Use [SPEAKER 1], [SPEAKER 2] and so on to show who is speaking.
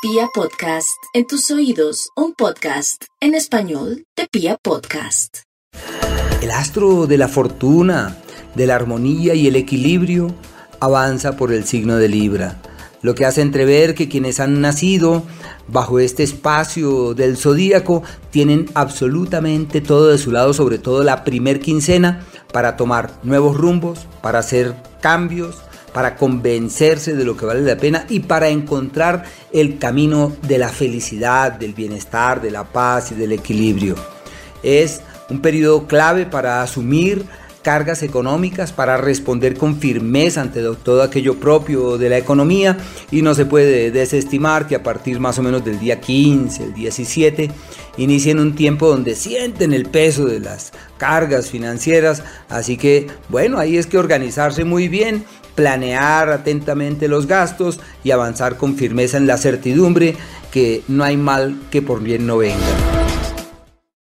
[SPEAKER 1] Pia Podcast, en tus oídos, un podcast en español de Pia Podcast.
[SPEAKER 2] El astro de la fortuna, de la armonía y el equilibrio avanza por el signo de Libra, lo que hace entrever que quienes han nacido bajo este espacio del zodíaco tienen absolutamente todo de su lado, sobre todo la primer quincena, para tomar nuevos rumbos, para hacer cambios, para convencerse de lo que vale la pena y para encontrar el camino de la felicidad, del bienestar, de la paz y del equilibrio. Es un periodo clave para asumir cargas económicas para responder con firmeza ante todo aquello propio de la economía y no se puede desestimar que a partir más o menos del día 15, el 17, inicien un tiempo donde sienten el peso de las cargas financieras, así que bueno, ahí es que organizarse muy bien, planear atentamente los gastos y avanzar con firmeza en la certidumbre que no hay mal que por bien no venga.